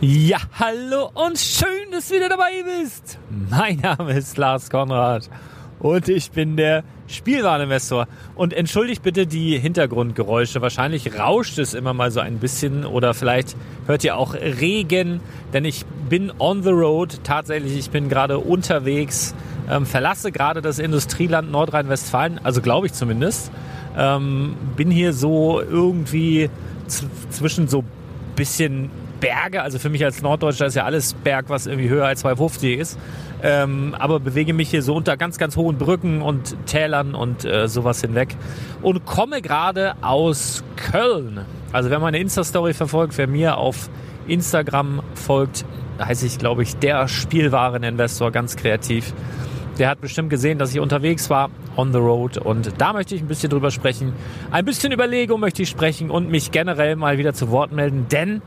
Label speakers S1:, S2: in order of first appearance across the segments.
S1: Ja, hallo und schön, dass du wieder dabei bist. Mein Name ist Lars Konrad und ich bin der Spielwareninvestor. Und entschuldigt bitte die Hintergrundgeräusche. Wahrscheinlich rauscht es immer mal so ein bisschen oder vielleicht hört ihr auch Regen, denn ich bin on the road. Tatsächlich, ich bin gerade unterwegs, ähm, verlasse gerade das Industrieland Nordrhein-Westfalen, also glaube ich zumindest. Ähm, bin hier so irgendwie zwischen so bisschen Berge. Also für mich als Norddeutscher ist ja alles Berg, was irgendwie höher als 250 ist. Ähm, aber bewege mich hier so unter ganz, ganz hohen Brücken und Tälern und äh, sowas hinweg. Und komme gerade aus Köln. Also wer meine Insta-Story verfolgt, wer mir auf Instagram folgt, heiße ich, glaube ich, der Spielwareninvestor, ganz kreativ. Der hat bestimmt gesehen, dass ich unterwegs war, on the road. Und da möchte ich ein bisschen drüber sprechen. Ein bisschen über Lego möchte ich sprechen und mich generell mal wieder zu Wort melden, denn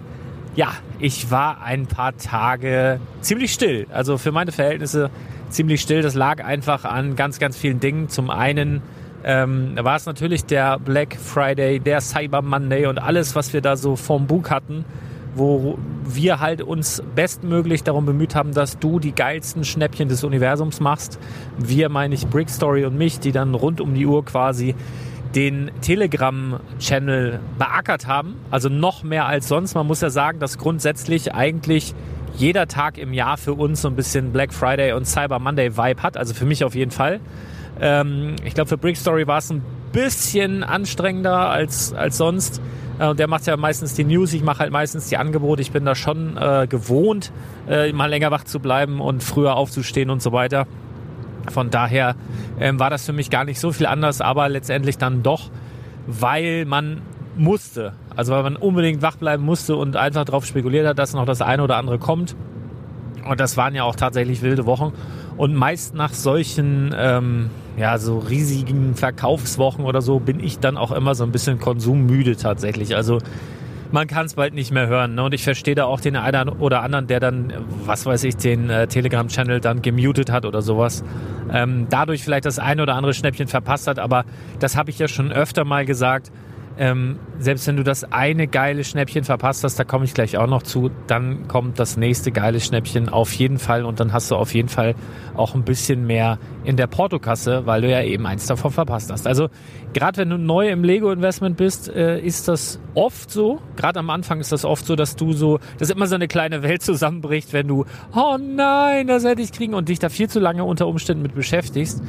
S1: ja, ich war ein paar Tage ziemlich still. Also für meine Verhältnisse ziemlich still. Das lag einfach an ganz, ganz vielen Dingen. Zum einen ähm, war es natürlich der Black Friday, der Cyber Monday und alles, was wir da so vom Bug hatten, wo wir halt uns bestmöglich darum bemüht haben, dass du die geilsten Schnäppchen des Universums machst. Wir meine ich Brick Story und mich, die dann rund um die Uhr quasi den Telegram-Channel beackert haben. Also noch mehr als sonst. Man muss ja sagen, dass grundsätzlich eigentlich jeder Tag im Jahr für uns so ein bisschen Black Friday und Cyber Monday Vibe hat. Also für mich auf jeden Fall. Ähm, ich glaube, für Brick Story war es ein bisschen anstrengender als, als sonst. Äh, der macht ja meistens die News, ich mache halt meistens die Angebote. Ich bin da schon äh, gewohnt, äh, mal länger wach zu bleiben und früher aufzustehen und so weiter. Von daher ähm, war das für mich gar nicht so viel anders, aber letztendlich dann doch, weil man musste. Also weil man unbedingt wach bleiben musste und einfach darauf spekuliert hat, dass noch das eine oder andere kommt. Und das waren ja auch tatsächlich wilde Wochen. Und meist nach solchen, ähm, ja, so riesigen Verkaufswochen oder so bin ich dann auch immer so ein bisschen konsummüde tatsächlich. Also man kann es bald nicht mehr hören. Ne? Und ich verstehe da auch den einen oder anderen, der dann, was weiß ich, den äh, Telegram-Channel dann gemutet hat oder sowas. Ähm, dadurch vielleicht das eine oder andere Schnäppchen verpasst hat. Aber das habe ich ja schon öfter mal gesagt ähm, selbst wenn du das eine geile Schnäppchen verpasst hast, da komme ich gleich auch noch zu, dann kommt das nächste geile Schnäppchen auf jeden Fall und dann hast du auf jeden Fall auch ein bisschen mehr in der Portokasse, weil du ja eben eins davon verpasst hast. Also gerade wenn du neu im Lego-Investment bist, äh, ist das oft so, gerade am Anfang ist das oft so, dass du so, dass immer so eine kleine Welt zusammenbricht, wenn du, oh nein, das hätte ich kriegen und dich da viel zu lange unter Umständen mit beschäftigst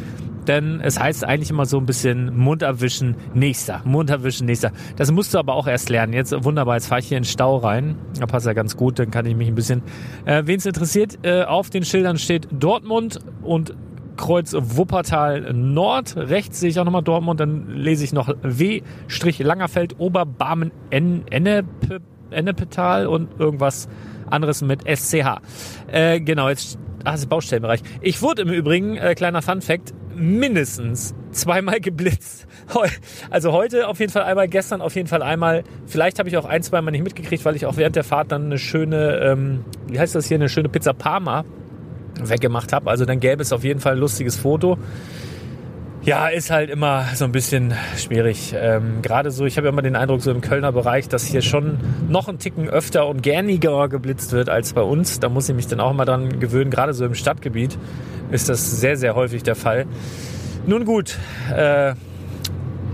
S1: denn es heißt eigentlich immer so ein bisschen Mund abwischen, nächster, Mund abwischen, nächster. Das musst du aber auch erst lernen. Jetzt wunderbar, jetzt fahre ich hier in den Stau rein. Da passt ja ganz gut, dann kann ich mich ein bisschen, äh, wen es interessiert, äh, auf den Schildern steht Dortmund und Kreuz Wuppertal Nord. Rechts sehe ich auch nochmal Dortmund, dann lese ich noch W, Langerfeld, Oberbarmen, Ennepetal und irgendwas anderes mit SCH. Äh, genau, jetzt Ah, das ist Baustellenbereich. Ich wurde im Übrigen, äh, kleiner Fun Fact, mindestens zweimal geblitzt. Also heute auf jeden Fall einmal, gestern auf jeden Fall einmal. Vielleicht habe ich auch ein, zweimal nicht mitgekriegt, weil ich auch während der Fahrt dann eine schöne, ähm, wie heißt das hier, eine schöne Pizza Parma weggemacht habe. Also dann gäbe es auf jeden Fall ein lustiges Foto. Ja, ist halt immer so ein bisschen schwierig. Ähm, Gerade so, ich habe ja immer den Eindruck, so im Kölner Bereich, dass hier schon noch ein Ticken öfter und gerniger geblitzt wird als bei uns. Da muss ich mich dann auch mal dran gewöhnen. Gerade so im Stadtgebiet ist das sehr, sehr häufig der Fall. Nun gut, äh,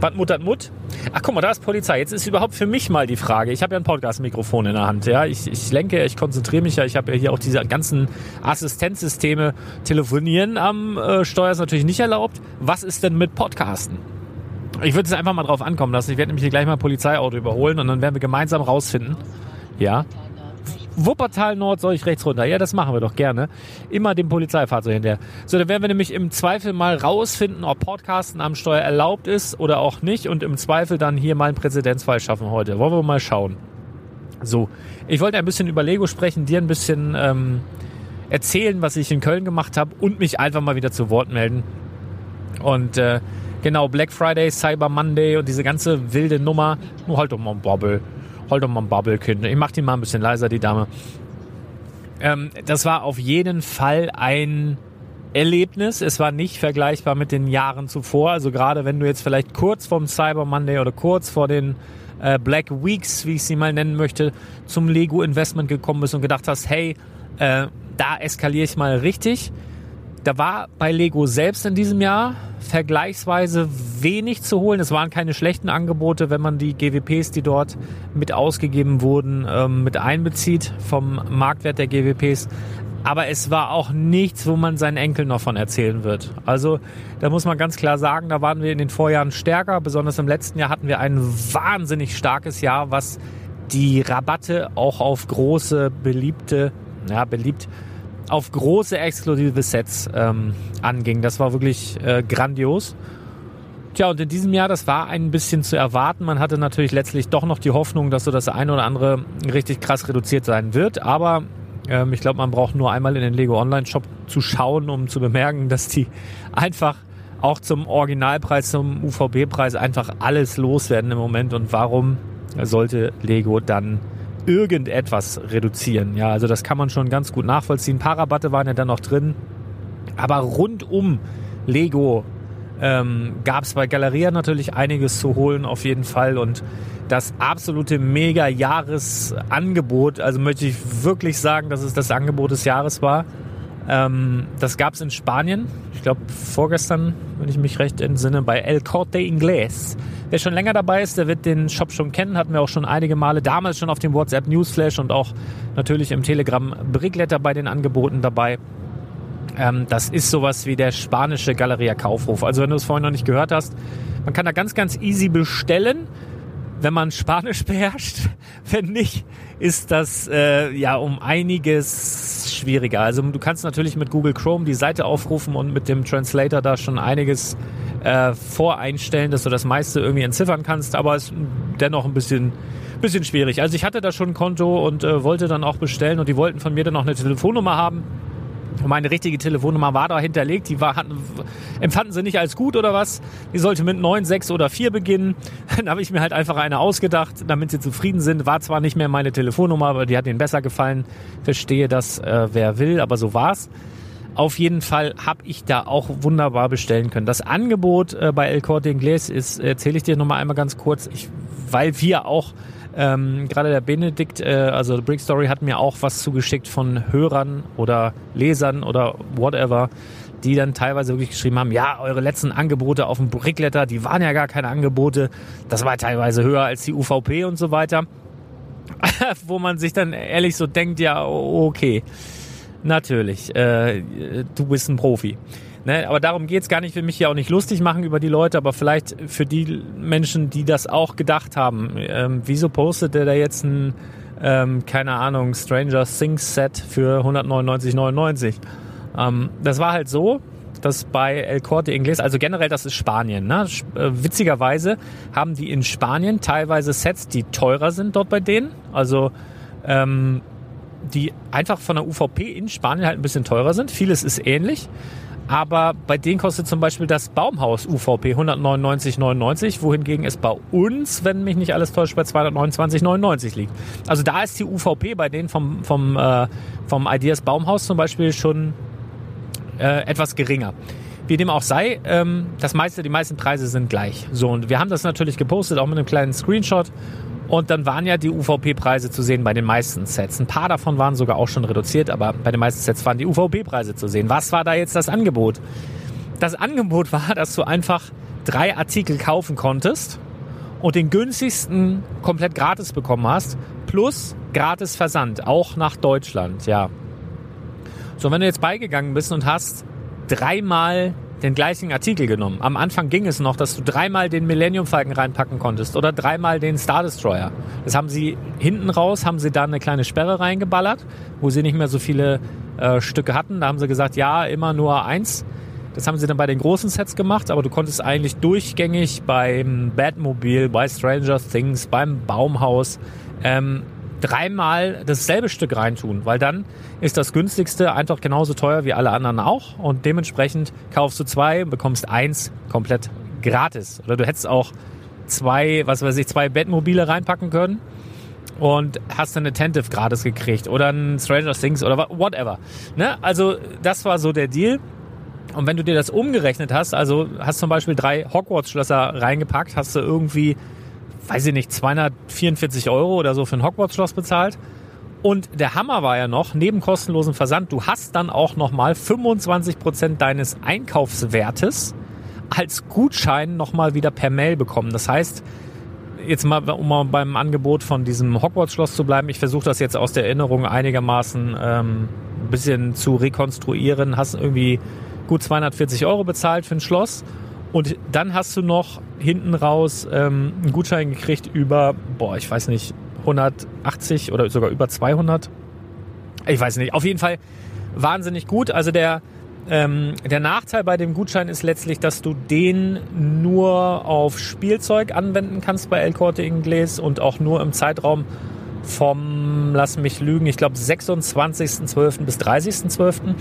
S1: was muttert Mut? Ach guck mal, da ist Polizei. Jetzt ist überhaupt für mich mal die Frage. Ich habe ja ein Podcast-Mikrofon in der Hand. Ja, ich, ich lenke, ich konzentriere mich ja. Ich habe ja hier auch diese ganzen Assistenzsysteme. Telefonieren am äh, Steuer ist natürlich nicht erlaubt. Was ist denn mit Podcasten? Ich würde es einfach mal drauf ankommen lassen. Ich werde nämlich hier gleich mal ein Polizeiauto überholen und dann werden wir gemeinsam rausfinden. Ja, Wuppertal Nord soll ich rechts runter. Ja, das machen wir doch gerne. Immer dem Polizeifahrzeug hinterher. So, dann werden wir nämlich im Zweifel mal rausfinden, ob Podcasten am Steuer erlaubt ist oder auch nicht und im Zweifel dann hier mal einen Präzedenzfall schaffen heute. Wollen wir mal schauen. So, ich wollte ein bisschen über Lego sprechen, dir ein bisschen ähm, erzählen, was ich in Köln gemacht habe und mich einfach mal wieder zu Wort melden. Und äh, genau, Black Friday, Cyber Monday und diese ganze wilde Nummer. Nur halt doch mal ein Bobble hol doch mal ein Bubblekind. Ich mach die mal ein bisschen leiser, die Dame. Ähm, das war auf jeden Fall ein Erlebnis. Es war nicht vergleichbar mit den Jahren zuvor. Also gerade wenn du jetzt vielleicht kurz vorm Cyber Monday oder kurz vor den äh, Black Weeks, wie ich sie mal nennen möchte, zum Lego Investment gekommen bist und gedacht hast, hey, äh, da eskaliere ich mal richtig. Da war bei Lego selbst in diesem Jahr vergleichsweise wenig zu holen. Es waren keine schlechten Angebote, wenn man die GWPs, die dort mit ausgegeben wurden, ähm, mit einbezieht vom Marktwert der GWPs. Aber es war auch nichts, wo man seinen Enkeln noch von erzählen wird. Also da muss man ganz klar sagen, da waren wir in den Vorjahren stärker. Besonders im letzten Jahr hatten wir ein wahnsinnig starkes Jahr, was die Rabatte auch auf große, beliebte, ja, beliebt auf große exklusive Sets ähm, anging. Das war wirklich äh, grandios. Tja, und in diesem Jahr, das war ein bisschen zu erwarten. Man hatte natürlich letztlich doch noch die Hoffnung, dass so das eine oder andere richtig krass reduziert sein wird. Aber ähm, ich glaube, man braucht nur einmal in den Lego Online Shop zu schauen, um zu bemerken, dass die einfach auch zum Originalpreis, zum UVB-Preis einfach alles loswerden im Moment. Und warum sollte Lego dann irgendetwas reduzieren. Ja, also das kann man schon ganz gut nachvollziehen. Ein paar Rabatte waren ja dann noch drin. Aber rund um Lego ähm, gab es bei Galeria natürlich einiges zu holen auf jeden Fall und das absolute Mega-Jahresangebot, also möchte ich wirklich sagen, dass es das Angebot des Jahres war. Ähm, das gab es in Spanien, ich glaube vorgestern, wenn ich mich recht entsinne, bei El Corte Inglés. Wer schon länger dabei ist, der wird den Shop schon kennen, hatten wir auch schon einige Male, damals schon auf dem WhatsApp Newsflash und auch natürlich im Telegram Brickletter bei den Angeboten dabei. Ähm, das ist sowas wie der spanische Galeria Kaufhof. Also wenn du es vorhin noch nicht gehört hast, man kann da ganz, ganz easy bestellen wenn man Spanisch beherrscht. Wenn nicht, ist das äh, ja um einiges schwieriger. Also du kannst natürlich mit Google Chrome die Seite aufrufen und mit dem Translator da schon einiges äh, voreinstellen, dass du das meiste irgendwie entziffern kannst, aber es ist dennoch ein bisschen bisschen schwierig. Also ich hatte da schon ein Konto und äh, wollte dann auch bestellen und die wollten von mir dann noch eine Telefonnummer haben. Meine richtige Telefonnummer war da hinterlegt, die war, hatten, empfanden sie nicht als gut oder was. Die sollte mit 9, 6 oder 4 beginnen. Dann habe ich mir halt einfach eine ausgedacht, damit sie zufrieden sind. War zwar nicht mehr meine Telefonnummer, aber die hat ihnen besser gefallen. Verstehe das, äh, wer will, aber so war's. Auf jeden Fall habe ich da auch wunderbar bestellen können. Das Angebot äh, bei El Corte Inglés ist, erzähle ich dir nochmal einmal ganz kurz, ich, weil wir auch ähm, Gerade der Benedikt, äh, also Brick Story, hat mir auch was zugeschickt von Hörern oder Lesern oder whatever, die dann teilweise wirklich geschrieben haben, ja, eure letzten Angebote auf dem Brickletter, die waren ja gar keine Angebote. Das war teilweise höher als die UVP und so weiter. Wo man sich dann ehrlich so denkt, ja, okay, natürlich, äh, du bist ein Profi. Ne, aber darum geht's gar nicht. Ich will mich hier auch nicht lustig machen über die Leute, aber vielleicht für die Menschen, die das auch gedacht haben. Ähm, wieso postet der da jetzt ein, ähm, keine Ahnung, Stranger Things Set für 199,99? Ähm, das war halt so, dass bei El Corte Inglés, also generell das ist Spanien, ne? Äh, witzigerweise haben die in Spanien teilweise Sets, die teurer sind dort bei denen. Also ähm, die einfach von der UVP in Spanien halt ein bisschen teurer sind. Vieles ist ähnlich. Aber bei denen kostet zum Beispiel das Baumhaus UVP 199,99, wohingegen es bei uns, wenn mich nicht alles täuscht, bei 229,99 liegt. Also da ist die UVP bei denen vom, vom, äh, vom Ideas Baumhaus zum Beispiel schon äh, etwas geringer. Wie dem auch sei, ähm, das meiste, die meisten Preise sind gleich. So, und wir haben das natürlich gepostet, auch mit einem kleinen Screenshot. Und dann waren ja die UVP-Preise zu sehen bei den meisten Sets. Ein paar davon waren sogar auch schon reduziert, aber bei den meisten Sets waren die UVP-Preise zu sehen. Was war da jetzt das Angebot? Das Angebot war, dass du einfach drei Artikel kaufen konntest und den günstigsten komplett gratis bekommen hast, plus gratis Versand, auch nach Deutschland, ja. So, wenn du jetzt beigegangen bist und hast dreimal den gleichen Artikel genommen. Am Anfang ging es noch, dass du dreimal den Millennium Falcon reinpacken konntest oder dreimal den Star Destroyer. Das haben sie hinten raus, haben sie da eine kleine Sperre reingeballert, wo sie nicht mehr so viele äh, Stücke hatten. Da haben sie gesagt, ja, immer nur eins. Das haben sie dann bei den großen Sets gemacht, aber du konntest eigentlich durchgängig beim Batmobile, bei Stranger Things, beim Baumhaus ähm, dreimal dasselbe Stück reintun, weil dann ist das günstigste einfach genauso teuer wie alle anderen auch und dementsprechend kaufst du zwei und bekommst eins komplett gratis. Oder du hättest auch zwei, was weiß ich, zwei Bettmobile reinpacken können und hast dann eine Attentive gratis gekriegt oder ein Stranger Things oder whatever. Ne? Also das war so der Deal. Und wenn du dir das umgerechnet hast, also hast zum Beispiel drei Hogwarts-Schlösser reingepackt, hast du irgendwie weiß ich nicht, 244 Euro oder so für ein Hogwarts-Schloss bezahlt. Und der Hammer war ja noch, neben kostenlosen Versand, du hast dann auch nochmal 25 Prozent deines Einkaufswertes als Gutschein nochmal wieder per Mail bekommen. Das heißt, jetzt mal, um mal beim Angebot von diesem Hogwarts-Schloss zu bleiben, ich versuche das jetzt aus der Erinnerung einigermaßen ähm, ein bisschen zu rekonstruieren, hast irgendwie gut 240 Euro bezahlt für ein Schloss und dann hast du noch hinten raus ähm, einen Gutschein gekriegt über, boah, ich weiß nicht, 180 oder sogar über 200. Ich weiß nicht. Auf jeden Fall wahnsinnig gut. Also der, ähm, der Nachteil bei dem Gutschein ist letztlich, dass du den nur auf Spielzeug anwenden kannst bei El Corte Inglés und auch nur im Zeitraum vom, lass mich lügen, ich glaube 26.12. bis 30.12.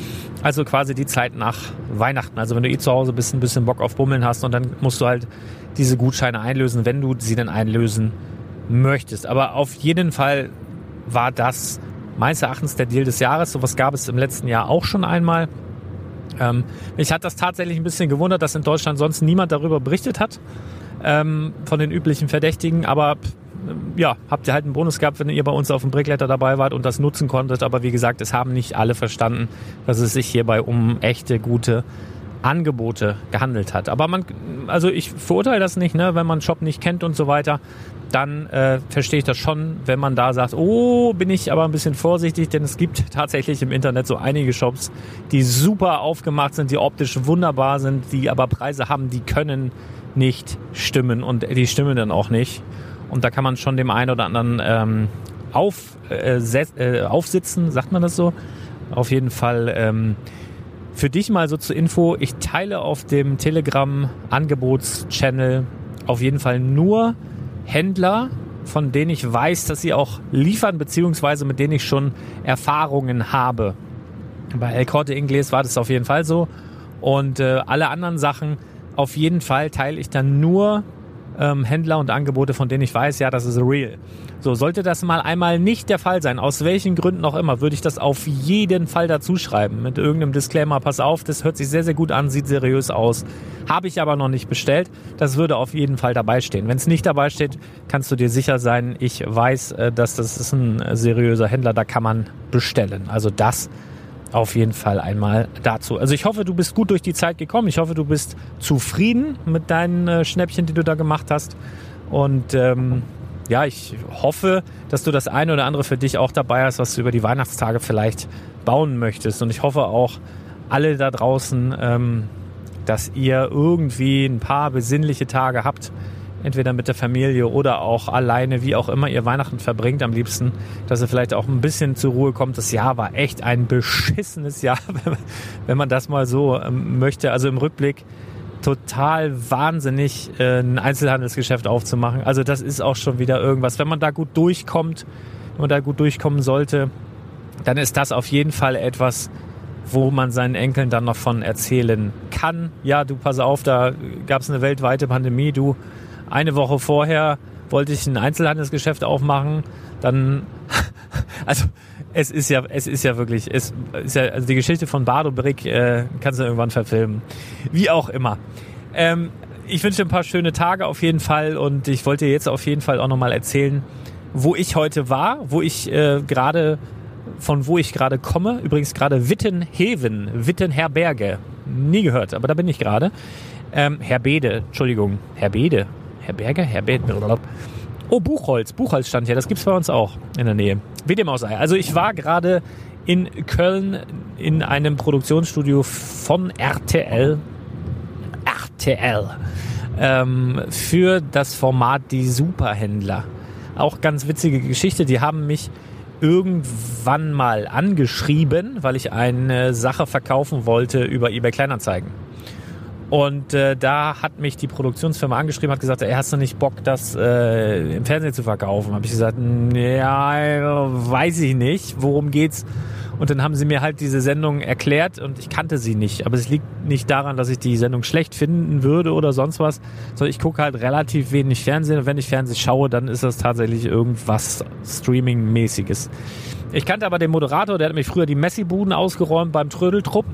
S1: Also quasi die Zeit nach Weihnachten. Also wenn du eh zu Hause bist, ein bisschen Bock auf Bummeln hast und dann musst du halt diese Gutscheine einlösen, wenn du sie denn einlösen möchtest. Aber auf jeden Fall war das meines Erachtens der Deal des Jahres. Sowas gab es im letzten Jahr auch schon einmal. Ähm, mich hat das tatsächlich ein bisschen gewundert, dass in Deutschland sonst niemand darüber berichtet hat, ähm, von den üblichen Verdächtigen. Aber ja, habt ihr halt einen Bonus gehabt, wenn ihr bei uns auf dem Brickletter dabei wart und das nutzen konntet. Aber wie gesagt, es haben nicht alle verstanden, dass es sich hierbei um echte, gute Angebote gehandelt hat. Aber man, also ich verurteile das nicht, ne, wenn man Shop nicht kennt und so weiter, dann äh, verstehe ich das schon, wenn man da sagt, oh, bin ich aber ein bisschen vorsichtig, denn es gibt tatsächlich im Internet so einige Shops, die super aufgemacht sind, die optisch wunderbar sind, die aber Preise haben, die können nicht stimmen und die stimmen dann auch nicht. Und da kann man schon dem einen oder anderen ähm, auf, äh, äh, aufsitzen, sagt man das so? Auf jeden Fall. Ähm, für dich mal so zur Info, ich teile auf dem Telegram-Angebots-Channel auf jeden Fall nur Händler, von denen ich weiß, dass sie auch liefern, beziehungsweise mit denen ich schon Erfahrungen habe. Bei El Corte Inglés war das auf jeden Fall so. Und äh, alle anderen Sachen, auf jeden Fall teile ich dann nur ähm, Händler und Angebote, von denen ich weiß, ja, das ist real. So, sollte das mal einmal nicht der Fall sein, aus welchen Gründen auch immer, würde ich das auf jeden Fall dazu schreiben. Mit irgendeinem Disclaimer, pass auf, das hört sich sehr, sehr gut an, sieht seriös aus. Habe ich aber noch nicht bestellt. Das würde auf jeden Fall dabei stehen. Wenn es nicht dabei steht, kannst du dir sicher sein, ich weiß, äh, dass das ist ein seriöser Händler, da kann man bestellen. Also das auf jeden Fall einmal dazu. Also ich hoffe, du bist gut durch die Zeit gekommen. Ich hoffe, du bist zufrieden mit deinen äh, Schnäppchen, die du da gemacht hast. Und ähm, ja, ich hoffe, dass du das eine oder andere für dich auch dabei hast, was du über die Weihnachtstage vielleicht bauen möchtest. Und ich hoffe auch, alle da draußen, ähm, dass ihr irgendwie ein paar besinnliche Tage habt, entweder mit der Familie oder auch alleine, wie auch immer ihr Weihnachten verbringt am liebsten, dass ihr vielleicht auch ein bisschen zur Ruhe kommt. Das Jahr war echt ein beschissenes Jahr, wenn man das mal so ähm, möchte. Also im Rückblick total wahnsinnig, äh, ein Einzelhandelsgeschäft aufzumachen. Also das ist auch schon wieder irgendwas. Wenn man da gut durchkommt, wenn man da gut durchkommen sollte, dann ist das auf jeden Fall etwas, wo man seinen Enkeln dann noch von erzählen kann. Ja, du pass auf, da gab es eine weltweite Pandemie, du eine Woche vorher wollte ich ein Einzelhandelsgeschäft aufmachen, dann, also es ist ja, es ist ja wirklich, es ist ja, also die Geschichte von Bardo Brick äh, kannst du irgendwann verfilmen. Wie auch immer. Ähm, ich wünsche ein paar schöne Tage auf jeden Fall und ich wollte jetzt auf jeden Fall auch nochmal erzählen, wo ich heute war, wo ich äh, gerade, von wo ich gerade komme. Übrigens gerade Wittenheven, Wittenherberge. Nie gehört, aber da bin ich gerade. Ähm, Herbede, Entschuldigung, Herbede, Herr Berger? Herr Berger? Oh, Buchholz. Buchholz stand hier. Das gibt's bei uns auch in der Nähe. Wie dem auch sei. Also ich war gerade in Köln in einem Produktionsstudio von RTL. RTL. Ähm, für das Format Die Superhändler. Auch ganz witzige Geschichte. Die haben mich irgendwann mal angeschrieben, weil ich eine Sache verkaufen wollte über eBay Kleinanzeigen. Und äh, da hat mich die Produktionsfirma angeschrieben, hat gesagt, er hast du nicht Bock, das äh, im Fernsehen zu verkaufen? Habe ich gesagt, ja, weiß ich nicht, worum geht's? Und dann haben sie mir halt diese Sendung erklärt und ich kannte sie nicht. Aber es liegt nicht daran, dass ich die Sendung schlecht finden würde oder sonst was, sondern ich gucke halt relativ wenig Fernsehen und wenn ich Fernsehen schaue, dann ist das tatsächlich irgendwas Streaming-mäßiges. Ich kannte aber den Moderator, der hat mich früher die Messi-Buden ausgeräumt beim Trödeltrupp,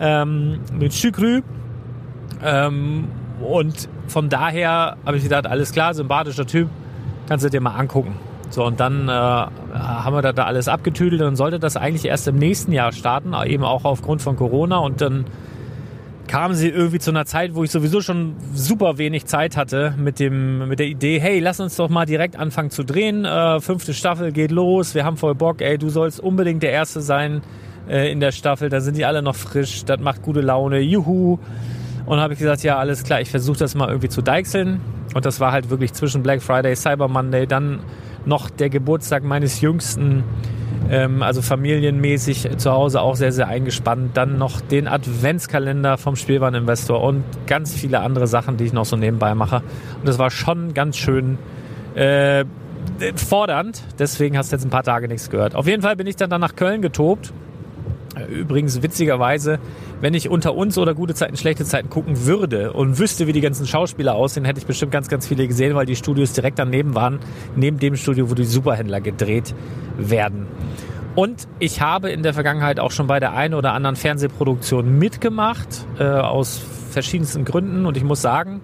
S1: ähm, mit Schükrü. Ähm, und von daher habe ich gedacht, alles klar, sympathischer Typ, kannst du dir mal angucken. So, und dann äh, haben wir da, da alles abgetüdelt und sollte das eigentlich erst im nächsten Jahr starten, eben auch aufgrund von Corona. Und dann kamen sie irgendwie zu einer Zeit, wo ich sowieso schon super wenig Zeit hatte mit dem mit der Idee, hey, lass uns doch mal direkt anfangen zu drehen. Äh, fünfte Staffel geht los, wir haben voll Bock, ey, du sollst unbedingt der Erste sein äh, in der Staffel, da sind die alle noch frisch, das macht gute Laune, juhu. Und habe ich gesagt, ja, alles klar, ich versuche das mal irgendwie zu deichseln. Und das war halt wirklich zwischen Black Friday, Cyber Monday, dann noch der Geburtstag meines Jüngsten, ähm, also familienmäßig zu Hause auch sehr, sehr eingespannt. Dann noch den Adventskalender vom Spielwareninvestor und ganz viele andere Sachen, die ich noch so nebenbei mache. Und das war schon ganz schön äh, fordernd. Deswegen hast du jetzt ein paar Tage nichts gehört. Auf jeden Fall bin ich dann, dann nach Köln getobt. Übrigens witzigerweise wenn ich unter uns oder gute Zeiten, schlechte Zeiten gucken würde und wüsste, wie die ganzen Schauspieler aussehen, hätte ich bestimmt ganz, ganz viele gesehen, weil die Studios direkt daneben waren, neben dem Studio, wo die Superhändler gedreht werden. Und ich habe in der Vergangenheit auch schon bei der einen oder anderen Fernsehproduktion mitgemacht, äh, aus verschiedensten Gründen. Und ich muss sagen,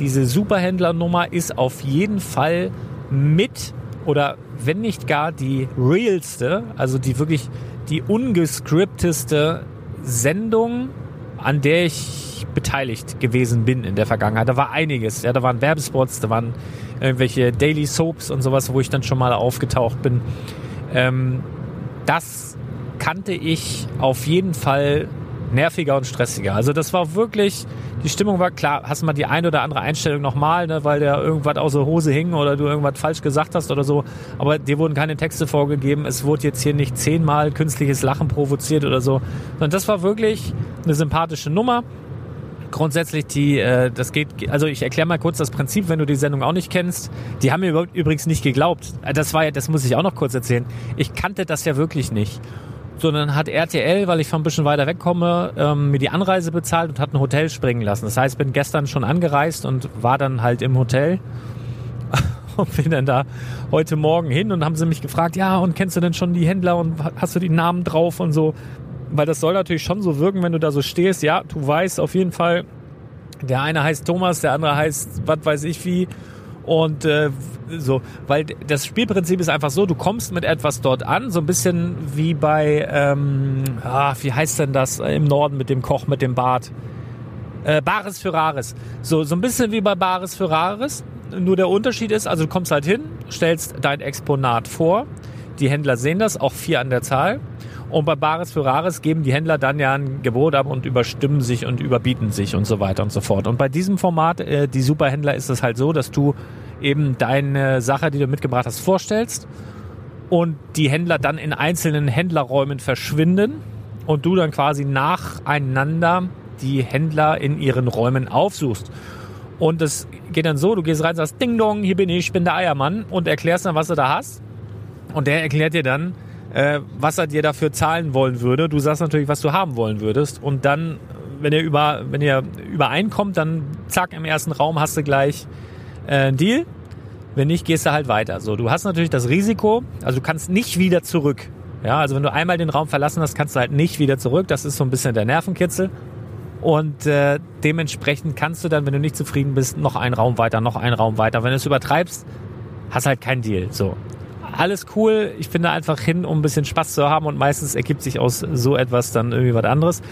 S1: diese Superhändlernummer ist auf jeden Fall mit oder wenn nicht gar die realste, also die wirklich die ungescripteste Sendung, an der ich beteiligt gewesen bin in der Vergangenheit. Da war einiges. Ja, da waren Werbespots, da waren irgendwelche Daily Soaps und sowas, wo ich dann schon mal aufgetaucht bin. Ähm, das kannte ich auf jeden Fall nerviger und stressiger. Also das war wirklich, die Stimmung war klar, hast du mal die eine oder andere Einstellung nochmal, ne, weil der irgendwas aus der Hose hing oder du irgendwas falsch gesagt hast oder so, aber dir wurden keine Texte vorgegeben, es wurde jetzt hier nicht zehnmal künstliches Lachen provoziert oder so, sondern das war wirklich eine sympathische Nummer. Grundsätzlich die, äh, das geht, also ich erkläre mal kurz das Prinzip, wenn du die Sendung auch nicht kennst. Die haben mir übrigens nicht geglaubt. Das war ja, das muss ich auch noch kurz erzählen. Ich kannte das ja wirklich nicht sondern hat RTL, weil ich von ein bisschen weiter wegkomme, ähm, mir die Anreise bezahlt und hat ein Hotel springen lassen. Das heißt, bin gestern schon angereist und war dann halt im Hotel und bin dann da heute Morgen hin und haben sie mich gefragt, ja, und kennst du denn schon die Händler und hast du die Namen drauf und so? Weil das soll natürlich schon so wirken, wenn du da so stehst. Ja, du weißt auf jeden Fall, der eine heißt Thomas, der andere heißt, was weiß ich wie. Und äh, so, weil das Spielprinzip ist einfach so, du kommst mit etwas dort an, so ein bisschen wie bei, ähm, ah, wie heißt denn das im Norden mit dem Koch mit dem Bart? Äh, Bares für Rares. So, so ein bisschen wie bei Bares für Rares. Nur der Unterschied ist, also du kommst halt hin, stellst dein Exponat vor. Die Händler sehen das, auch vier an der Zahl. Und bei Bares für Rares geben die Händler dann ja ein Gebot ab und überstimmen sich und überbieten sich und so weiter und so fort. Und bei diesem Format, äh, die Superhändler, ist es halt so, dass du eben deine Sache, die du mitgebracht hast, vorstellst und die Händler dann in einzelnen Händlerräumen verschwinden und du dann quasi nacheinander die Händler in ihren Räumen aufsuchst. Und das geht dann so, du gehst rein und sagst, Ding Dong, hier bin ich, ich bin der Eiermann und erklärst dann, was du da hast. Und der erklärt dir dann, äh, was er dir dafür zahlen wollen würde. Du sagst natürlich, was du haben wollen würdest. Und dann, wenn ihr über, wenn ihr übereinkommt, dann zack, im ersten Raum hast du gleich äh, einen Deal. Wenn nicht, gehst du halt weiter. So, du hast natürlich das Risiko, also du kannst nicht wieder zurück. Ja, also wenn du einmal den Raum verlassen hast, kannst du halt nicht wieder zurück. Das ist so ein bisschen der Nervenkitzel. Und äh, dementsprechend kannst du dann, wenn du nicht zufrieden bist, noch einen Raum weiter, noch einen Raum weiter. Wenn du es übertreibst, hast halt keinen Deal. So alles cool. Ich bin da einfach hin, um ein bisschen Spaß zu haben und meistens ergibt sich aus so etwas dann irgendwie was anderes.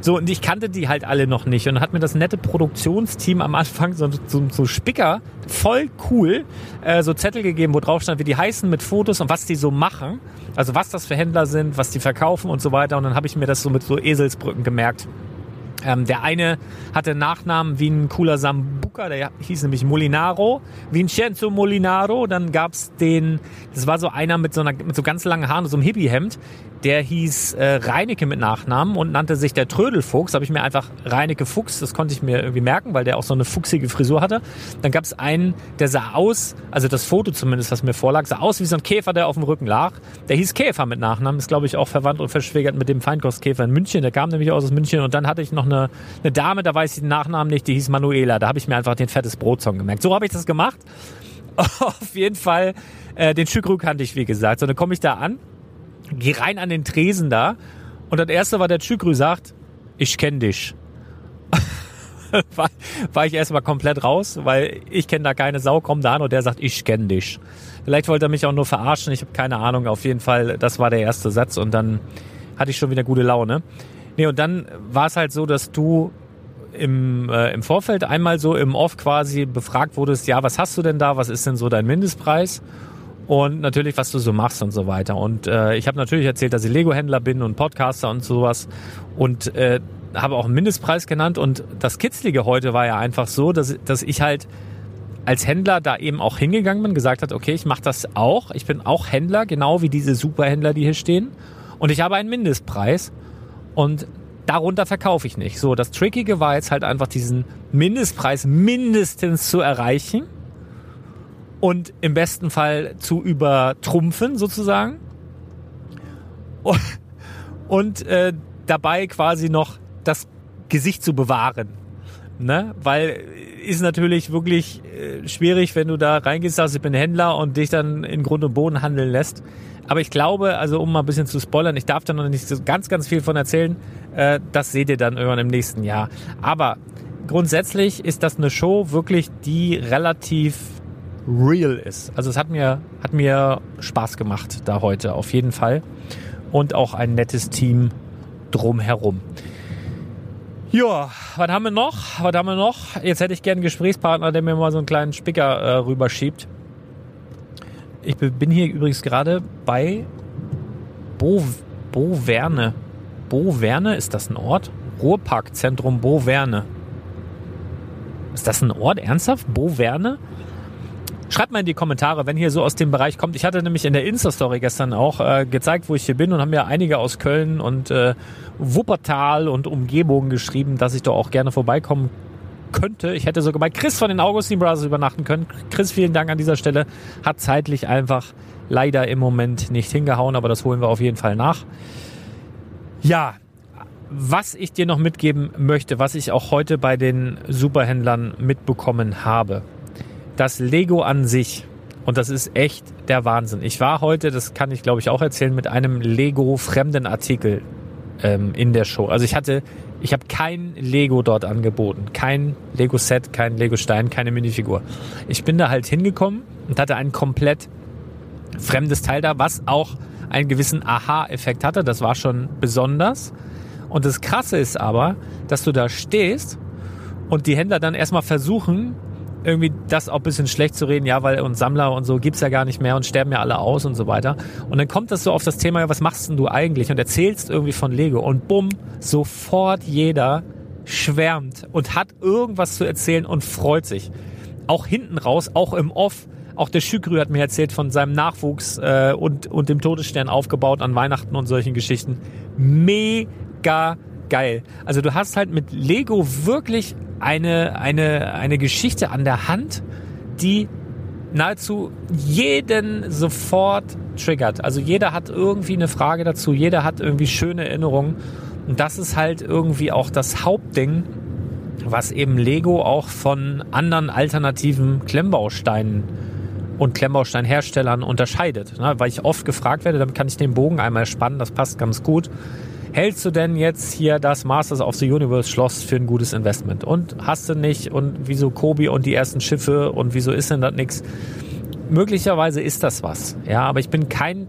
S1: So, und ich kannte die halt alle noch nicht und hat mir das nette Produktionsteam am Anfang so, so, so Spicker, voll cool, äh, so Zettel gegeben, wo drauf stand, wie die heißen mit Fotos und was die so machen. Also was das für Händler sind, was die verkaufen und so weiter. Und dann habe ich mir das so mit so Eselsbrücken gemerkt. Ähm, der eine hatte Nachnamen wie ein cooler Sambuca, der hieß nämlich Molinaro, Vincenzo Molinaro. Dann gab's den, das war so einer mit so, einer, mit so ganz langen Haaren, so einem Hippie-Hemd, der hieß äh, Reinecke mit Nachnamen und nannte sich der Trödelfuchs. Habe ich mir einfach Reinecke Fuchs, das konnte ich mir irgendwie merken, weil der auch so eine fuchsige Frisur hatte. Dann gab es einen, der sah aus, also das Foto zumindest, was mir vorlag, sah aus wie so ein Käfer, der auf dem Rücken lag. Der hieß Käfer mit Nachnamen, ist glaube ich auch verwandt und verschwägert mit dem Feinkostkäfer in München. Der kam nämlich aus München und dann hatte ich noch eine, eine Dame, da weiß ich den Nachnamen nicht, die hieß Manuela. Da habe ich mir einfach den fettes Brotsong gemerkt. So habe ich das gemacht. Auf jeden Fall, äh, den Schükrü kannte ich, wie gesagt. So, dann komme ich da an geh rein an den Tresen da und das erste, was der Chükrü sagt, ich kenne dich. war, war ich erstmal komplett raus, weil ich kenne da keine Sau, komm da an und der sagt, ich kenne dich. Vielleicht wollte er mich auch nur verarschen, ich habe keine Ahnung. Auf jeden Fall, das war der erste Satz und dann hatte ich schon wieder gute Laune. Nee, und dann war es halt so, dass du im, äh, im Vorfeld einmal so im Off quasi befragt wurdest, ja, was hast du denn da, was ist denn so dein Mindestpreis? Und natürlich, was du so machst und so weiter. Und äh, ich habe natürlich erzählt, dass ich Lego-Händler bin und Podcaster und sowas und äh, habe auch einen Mindestpreis genannt. Und das Kitzlige heute war ja einfach so, dass, dass ich halt als Händler da eben auch hingegangen bin, gesagt hat, okay, ich mache das auch. Ich bin auch Händler, genau wie diese Superhändler, die hier stehen. Und ich habe einen Mindestpreis und darunter verkaufe ich nicht. So, das Trickige war jetzt halt einfach diesen Mindestpreis mindestens zu erreichen und im besten Fall zu übertrumpfen sozusagen und, äh, dabei quasi noch das Gesicht zu bewahren. Ne? Weil ist natürlich wirklich äh, schwierig, wenn du da reingehst, sagst, ich bin Händler und dich dann in Grund und Boden handeln lässt. Aber ich glaube, also um mal ein bisschen zu spoilern, ich darf da noch nicht so ganz, ganz viel von erzählen. Äh, das seht ihr dann irgendwann im nächsten Jahr. Aber grundsätzlich ist das eine Show wirklich, die relativ real ist. Also es hat mir, hat mir Spaß gemacht da heute, auf jeden Fall. Und auch ein nettes Team drumherum. Ja, was haben wir noch? Was haben wir noch? Jetzt hätte ich gerne einen Gesprächspartner, der mir mal so einen kleinen Spicker äh, rüberschiebt. Ich bin hier übrigens gerade bei Bo, Bo Verne. Bo Verne, ist das ein Ort? Ruhrparkzentrum Bo Verne. Ist das ein Ort? Ernsthaft? Bo Verne? Schreibt mal in die Kommentare, wenn hier so aus dem Bereich kommt. Ich hatte nämlich in der Insta-Story gestern auch äh, gezeigt, wo ich hier bin und haben ja einige aus Köln und äh, Wuppertal und Umgebung geschrieben, dass ich da auch gerne vorbeikommen könnte. Ich hätte sogar bei Chris von den Augustin Brothers übernachten können. Chris, vielen Dank an dieser Stelle. Hat zeitlich einfach leider im Moment nicht hingehauen, aber das holen wir auf jeden Fall nach. Ja, was ich dir noch mitgeben möchte, was ich auch heute bei den Superhändlern mitbekommen habe. Das Lego an sich, und das ist echt der Wahnsinn. Ich war heute, das kann ich glaube ich auch erzählen, mit einem Lego-fremden Artikel ähm, in der Show. Also ich hatte, ich habe kein Lego dort angeboten. Kein Lego-Set, kein Lego-Stein, keine Minifigur. Ich bin da halt hingekommen und hatte ein komplett fremdes Teil da, was auch einen gewissen Aha-Effekt hatte. Das war schon besonders. Und das Krasse ist aber, dass du da stehst und die Händler dann erstmal versuchen, irgendwie das auch ein bisschen schlecht zu reden, ja, weil und Sammler und so gibt's ja gar nicht mehr und sterben ja alle aus und so weiter. Und dann kommt das so auf das Thema, ja, was machst denn du eigentlich? Und erzählst irgendwie von Lego und bumm, sofort jeder schwärmt und hat irgendwas zu erzählen und freut sich. Auch hinten raus, auch im Off, auch der Schükrü hat mir erzählt von seinem Nachwuchs äh, und, und dem Todesstern aufgebaut an Weihnachten und solchen Geschichten. Mega geil. Also du hast halt mit Lego wirklich eine, eine, eine Geschichte an der Hand, die nahezu jeden sofort triggert. Also jeder hat irgendwie eine Frage dazu, jeder hat irgendwie schöne Erinnerungen. Und das ist halt irgendwie auch das Hauptding, was eben Lego auch von anderen alternativen Klemmbausteinen und Klemmbausteinherstellern unterscheidet. Ne? Weil ich oft gefragt werde, damit kann ich den Bogen einmal spannen, das passt ganz gut. Hältst du denn jetzt hier das Masters of the Universe Schloss für ein gutes Investment? Und hast du nicht? Und wieso Kobi und die ersten Schiffe? Und wieso ist denn das nichts? Möglicherweise ist das was. Ja, aber ich bin kein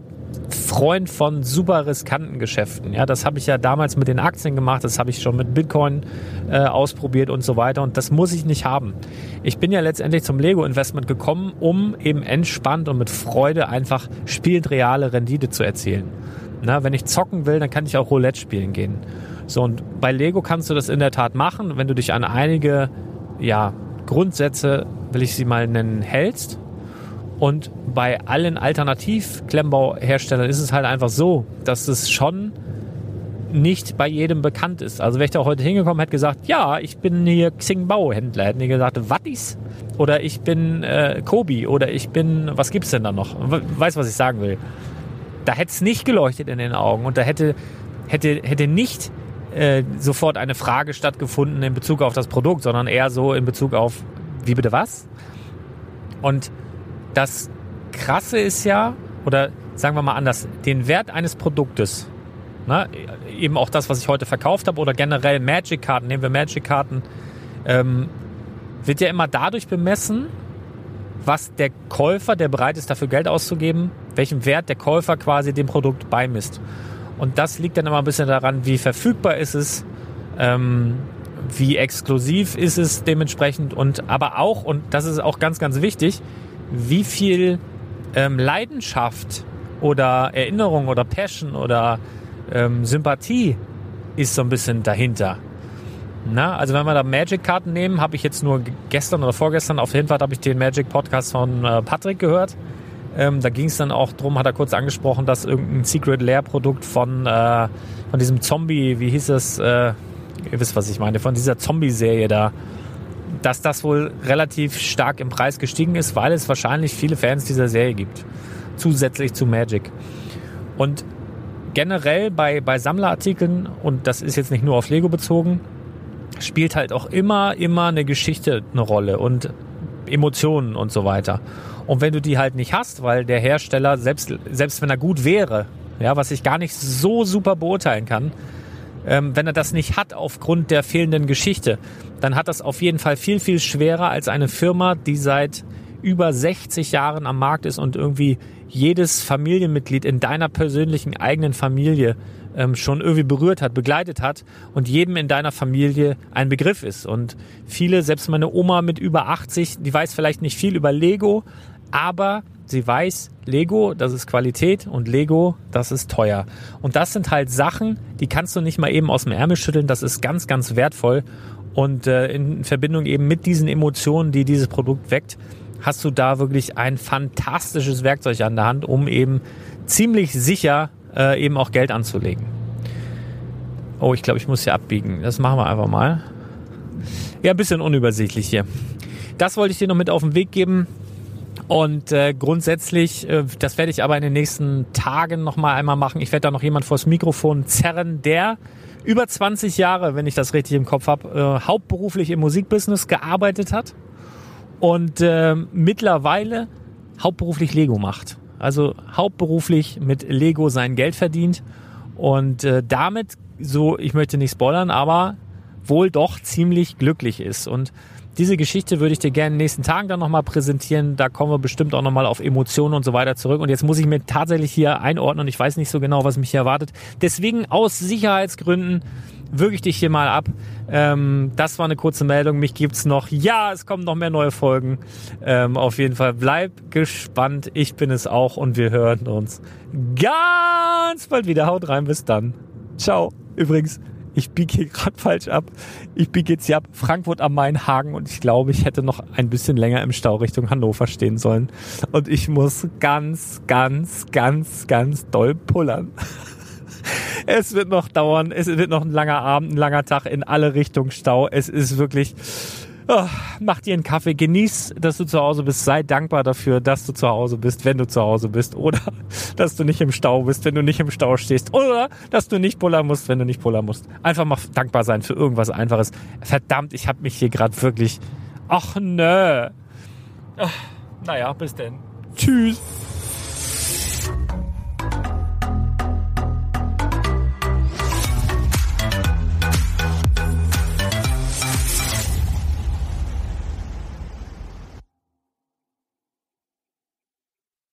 S1: Freund von super riskanten Geschäften. Ja, das habe ich ja damals mit den Aktien gemacht, das habe ich schon mit Bitcoin äh, ausprobiert und so weiter. Und das muss ich nicht haben. Ich bin ja letztendlich zum Lego-Investment gekommen, um eben entspannt und mit Freude einfach spielend reale Rendite zu erzielen. Na, wenn ich zocken will, dann kann ich auch Roulette spielen gehen. So, und bei Lego kannst du das in der Tat machen, wenn du dich an einige ja, Grundsätze, will ich sie mal nennen, hältst und bei allen Alternativ-Klemmbauherstellern ist es halt einfach so, dass es schon nicht bei jedem bekannt ist. Also wäre ich da heute hingekommen, hätte gesagt, ja, ich bin hier Xing Bauhändler, hätten die gesagt, was ist? Oder ich bin äh, Kobi oder ich bin, was gibt's denn da noch? Weiß, was ich sagen will. Da hätte es nicht geleuchtet in den Augen und da hätte, hätte, hätte nicht äh, sofort eine Frage stattgefunden in Bezug auf das Produkt, sondern eher so in Bezug auf, wie bitte was? Und das Krasse ist ja, oder sagen wir mal anders, den Wert eines Produktes, ne, eben auch das, was ich heute verkauft habe, oder generell Magic-Karten, nehmen wir Magic-Karten, ähm, wird ja immer dadurch bemessen, was der Käufer, der bereit ist, dafür Geld auszugeben, welchen Wert der Käufer quasi dem Produkt beimisst. Und das liegt dann immer ein bisschen daran, wie verfügbar ist es, ähm, wie exklusiv ist es dementsprechend und aber auch, und das ist auch ganz, ganz wichtig, wie viel ähm, Leidenschaft oder Erinnerung oder Passion oder ähm, Sympathie ist so ein bisschen dahinter. Na, also wenn wir da Magic-Karten nehmen, habe ich jetzt nur gestern oder vorgestern auf jeden Fall habe ich den Magic-Podcast von äh, Patrick gehört. Ähm, da ging es dann auch drum, hat er kurz angesprochen, dass irgendein Secret Lair-Produkt von, äh, von diesem Zombie, wie hieß es, äh, ihr wisst, was ich meine, von dieser Zombie-Serie da, dass das wohl relativ stark im Preis gestiegen ist, weil es wahrscheinlich viele Fans dieser Serie gibt. Zusätzlich zu Magic. Und generell bei, bei Sammlerartikeln, und das ist jetzt nicht nur auf Lego bezogen, spielt halt auch immer, immer eine Geschichte eine Rolle und Emotionen und so weiter. Und wenn du die halt nicht hast, weil der Hersteller, selbst, selbst wenn er gut wäre, ja, was ich gar nicht so super beurteilen kann, ähm, wenn er das nicht hat aufgrund der fehlenden Geschichte, dann hat das auf jeden Fall viel, viel schwerer als eine Firma, die seit über 60 Jahren am Markt ist und irgendwie jedes Familienmitglied in deiner persönlichen eigenen Familie ähm, schon irgendwie berührt hat, begleitet hat und jedem in deiner Familie ein Begriff ist. Und viele, selbst meine Oma mit über 80, die weiß vielleicht nicht viel über Lego, aber sie weiß, Lego, das ist Qualität und Lego, das ist teuer. Und das sind halt Sachen, die kannst du nicht mal eben aus dem Ärmel schütteln, das ist ganz, ganz wertvoll. Und äh, in Verbindung eben mit diesen Emotionen, die dieses Produkt weckt, hast du da wirklich ein fantastisches Werkzeug an der Hand, um eben ziemlich sicher äh, eben auch Geld anzulegen. Oh, ich glaube, ich muss hier abbiegen. Das machen wir einfach mal. Ja, ein bisschen unübersichtlich hier. Das wollte ich dir noch mit auf den Weg geben. Und äh, grundsätzlich, äh, das werde ich aber in den nächsten Tagen noch mal einmal machen. Ich werde da noch jemand vors Mikrofon zerren, der über 20 Jahre, wenn ich das richtig im Kopf habe, äh, hauptberuflich im Musikbusiness gearbeitet hat und äh, mittlerweile hauptberuflich Lego macht. Also hauptberuflich mit Lego sein Geld verdient und äh, damit so, ich möchte nicht spoilern, aber wohl doch ziemlich glücklich ist. Und diese Geschichte würde ich dir gerne in den nächsten Tagen dann nochmal präsentieren. Da kommen wir bestimmt auch nochmal auf Emotionen und so weiter zurück. Und jetzt muss ich mir tatsächlich hier einordnen. Ich weiß nicht so genau, was mich hier erwartet. Deswegen aus Sicherheitsgründen würge ich dich hier mal ab. Ähm, das war eine kurze Meldung. Mich gibt's noch. Ja, es kommen noch mehr neue Folgen. Ähm, auf jeden Fall bleib gespannt. Ich bin es auch und wir hören uns ganz bald wieder. Haut rein. Bis dann. Ciao. Übrigens, ich biege hier gerade falsch ab. Ich biege jetzt hier ab Frankfurt am Main, Hagen und ich glaube, ich hätte noch ein bisschen länger im Stau Richtung Hannover stehen sollen. Und ich muss ganz, ganz, ganz, ganz doll pullern. Es wird noch dauern. Es wird noch ein langer Abend, ein langer Tag in alle Richtungen Stau. Es ist wirklich, Oh, mach dir einen Kaffee, genieß, dass du zu Hause bist, sei dankbar dafür, dass du zu Hause bist, wenn du zu Hause bist oder dass du nicht im Stau bist, wenn du nicht im Stau stehst oder dass du nicht pullern musst, wenn du nicht pullern musst. Einfach mal dankbar sein für irgendwas Einfaches. Verdammt, ich habe mich hier gerade wirklich... Ach nö. Ach, naja, bis denn. Tschüss.